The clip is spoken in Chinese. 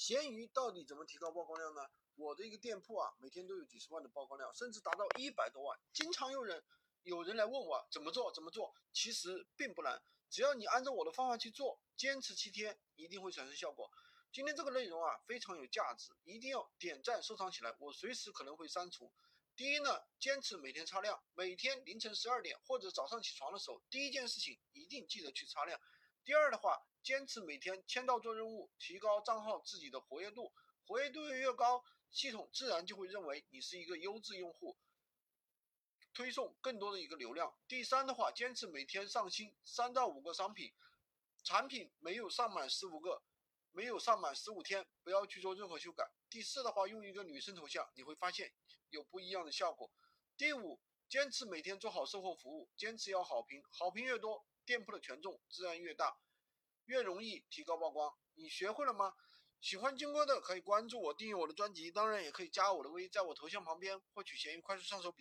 闲鱼到底怎么提高曝光量呢？我的一个店铺啊，每天都有几十万的曝光量，甚至达到一百多万。经常有人有人来问我怎么做，怎么做？其实并不难，只要你按照我的方法去做，坚持七天，一定会产生效果。今天这个内容啊，非常有价值，一定要点赞收藏起来，我随时可能会删除。第一呢，坚持每天擦亮，每天凌晨十二点或者早上起床的时候，第一件事情一定记得去擦亮。第二的话，坚持每天签到做任务，提高账号自己的活跃度，活跃度越高，系统自然就会认为你是一个优质用户，推送更多的一个流量。第三的话，坚持每天上新三到五个商品，产品没有上满十五个，没有上满十五天，不要去做任何修改。第四的话，用一个女生头像，你会发现有不一样的效果。第五，坚持每天做好售后服务，坚持要好评，好评越多。店铺的权重自然越大，越容易提高曝光。你学会了吗？喜欢金哥的可以关注我，订阅我的专辑，当然也可以加我的微，在我头像旁边获取闲鱼快速上手笔。